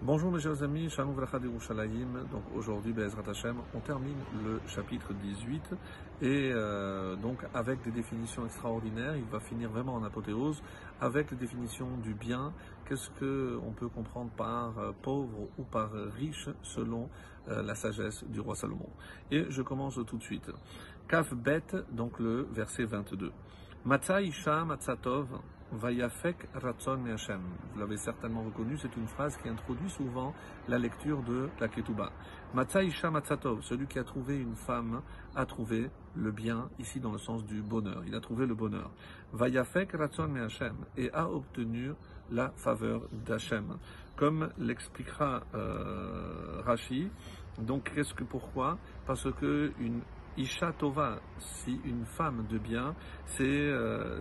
Bonjour mes chers amis, Shalom. Donc aujourd'hui, Be'ezrat Hashem, on termine le chapitre 18 et euh, donc avec des définitions extraordinaires, il va finir vraiment en apothéose avec les définitions du bien. Qu'est-ce que on peut comprendre par euh, pauvre ou par riche selon euh, la sagesse du roi Salomon? Et je commence tout de suite. Kaf Bet, donc le verset 22. Matzah Isha Matzatov Vayafek Ratzon Hashem. Vous l'avez certainement reconnu, c'est une phrase qui introduit souvent la lecture de la Ketouba. Matzah Isha Matzatov, celui qui a trouvé une femme a trouvé le bien, ici dans le sens du bonheur. Il a trouvé le bonheur. Vayafek Ratzon Hashem et a obtenu la faveur d'Hachem. Comme l'expliquera euh, Rashi, donc qu'est-ce que pourquoi? Parce que une Isha Tova, si une femme de bien, c'est euh,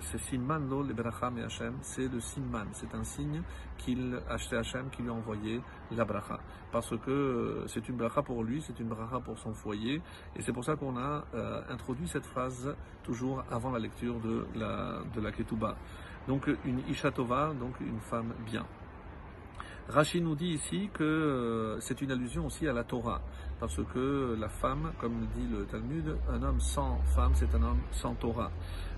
Lo Lebracham et Hashem, c'est le Simman, c'est un signe qu'il achetait Hashem, qui lui a envoyé la bracha. Parce que euh, c'est une bracha pour lui, c'est une bracha pour son foyer, et c'est pour ça qu'on a euh, introduit cette phrase toujours avant la lecture de la, de la. Donc une Isha Tova, donc une femme bien. Rachid nous dit ici que euh, c'est une allusion aussi à la Torah, parce que la femme, comme dit le Talmud, un homme sans femme, c'est un homme sans Torah.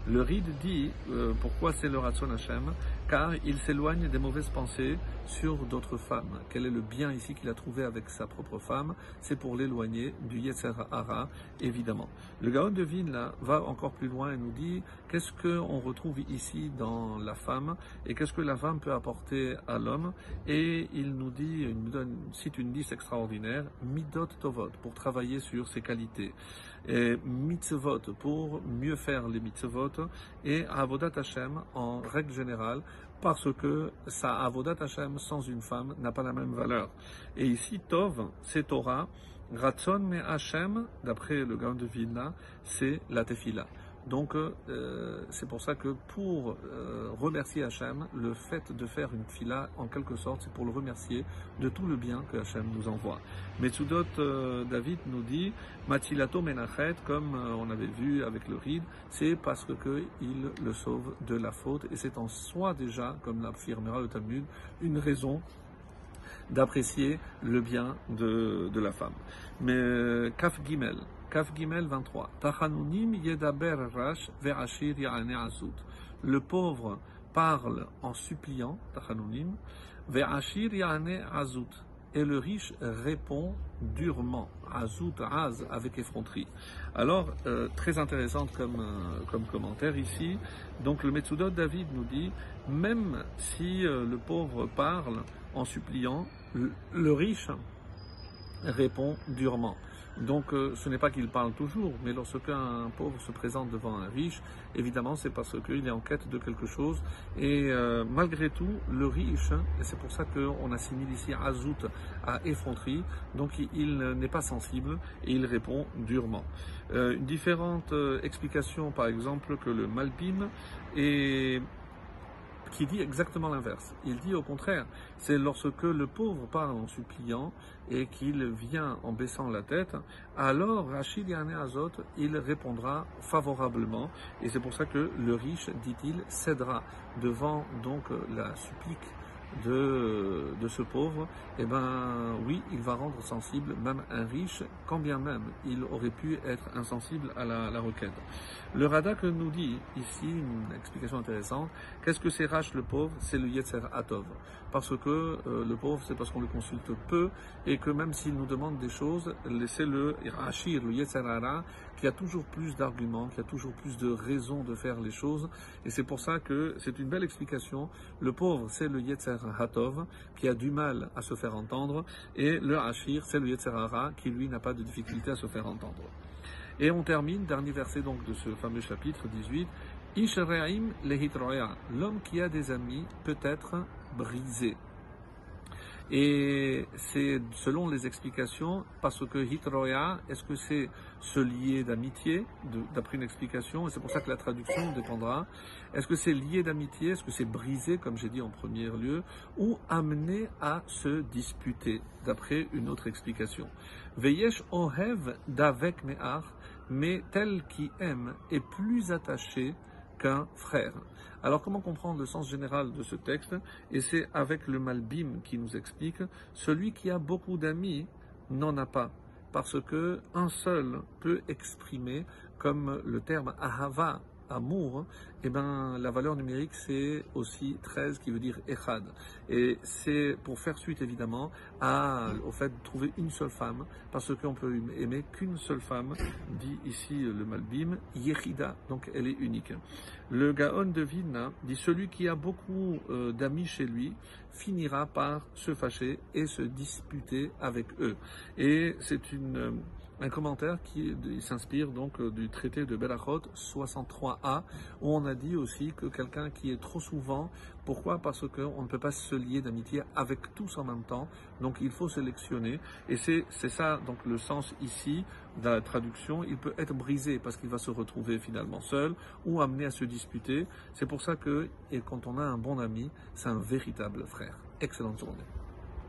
Le Ride dit euh, pourquoi c'est le Ratson Hashem, car il s'éloigne des mauvaises pensées sur d'autres femmes. Quel est le bien ici qu'il a trouvé avec sa propre femme? C'est pour l'éloigner du Yetzer Hara, évidemment. Le Gaon de là, va encore plus loin et nous dit qu'est-ce qu'on retrouve ici dans la femme et qu'est-ce que la femme peut apporter à l'homme? Et il nous dit, il nous donne, cite une liste extraordinaire, Midot Tovot, pour travailler sur ses qualités. Et mitzvot, pour mieux faire les mitzvot, et Avodat Hashem, en règle générale, parce que sa Avodat Hashem sans une femme n'a pas la même valeur. Et ici, Tov, c'est Torah, Ratson me Hashem, d'après le Gaon de Vilna, c'est la Tefila. Donc euh, c'est pour ça que pour euh, remercier Hachem, le fait de faire une fila, en quelque sorte, c'est pour le remercier de tout le bien que Hachem nous envoie. Metsudot euh, David nous dit, Matilato Menachet, comme on avait vu avec le ride, c'est parce que il le sauve de la faute, et c'est en soi déjà, comme l'affirmera le Talmud, une raison d'apprécier le bien de, de la femme. Mais Kaf Gimel, Kaf Gimel 23. Tachanunim yedaber azut. Le pauvre parle en suppliant, Tachanunim, ve'ashir ya'ane azut. Et le riche répond durement, azut, az, avec effronterie. Alors, euh, très intéressante comme, euh, comme commentaire ici. Donc le Metsudot David nous dit, même si euh, le pauvre parle en suppliant, le riche répond durement. Donc euh, ce n'est pas qu'il parle toujours, mais lorsqu'un pauvre se présente devant un riche, évidemment c'est parce qu'il est en quête de quelque chose. Et euh, malgré tout, le riche, et c'est pour ça qu'on assimile ici Azout à effronterie, donc il, n'est pas sensible et il répond durement. Euh, une différente explication, par exemple, que le Malbim est qui dit exactement l'inverse. Il dit au contraire, c'est lorsque le pauvre parle en suppliant et qu'il vient en baissant la tête, alors Rachid Yane Azot, il répondra favorablement. Et c'est pour ça que le riche, dit-il, cédera devant donc la supplique de, de ce pauvre, eh ben oui, il va rendre sensible même un riche, quand bien même il aurait pu être insensible à la, la requête. Le Radak nous dit ici une explication intéressante. Qu'est-ce que c'est Rach le pauvre? C'est le Yetzer Atov. Parce que euh, le pauvre, c'est parce qu'on le consulte peu et que même s'il nous demande des choses, c'est le Rachir, le Yetzer Hara, qui a toujours plus d'arguments, qui a toujours plus de raisons de faire les choses. Et c'est pour ça que c'est une belle explication. Le pauvre, c'est le Yetzer Hatov, qui a du mal à se faire entendre, et le Hachir, c'est le Yetzer Hara, qui lui n'a pas de difficulté à se faire entendre. Et on termine, dernier verset donc de ce fameux chapitre 18, Ishreaim lehitroya, l'homme qui a des amis peut être brisé. Et c'est selon les explications, parce que hitroya, est-ce que c'est se lier d'amitié, d'après une explication, et c'est pour ça que la traduction dépendra. Est-ce que c'est lié d'amitié, est-ce que c'est brisé, comme j'ai dit en premier lieu, ou amené à se disputer, d'après une autre explication. Veyesh ohev d'avec me'ar, mais tel qui aime est plus attaché qu'un frère. Alors comment comprendre le sens général de ce texte? Et c'est avec le Malbim qui nous explique, celui qui a beaucoup d'amis n'en a pas parce que un seul peut exprimer, comme le terme ahava amour, eh ben, la valeur numérique, c'est aussi 13 qui veut dire echad. Et c'est pour faire suite, évidemment, au fait de trouver une seule femme, parce qu'on peut aimer qu'une seule femme, dit ici le Malbim, Yechida, donc elle est unique. Le Gaon de Vilna dit celui qui a beaucoup euh, d'amis chez lui finira par se fâcher et se disputer avec eux. Et c'est une un commentaire qui s'inspire donc euh, du traité de Belachot 63a, où on a dit aussi que quelqu'un qui est trop souvent, pourquoi? Parce qu'on ne peut pas se lier d'amitié avec tous en même temps, donc il faut sélectionner, et c'est ça donc le sens ici de la traduction, il peut être brisé parce qu'il va se retrouver finalement seul ou amené à se disputer. C'est pour ça que, et quand on a un bon ami, c'est un véritable frère. Excellente journée.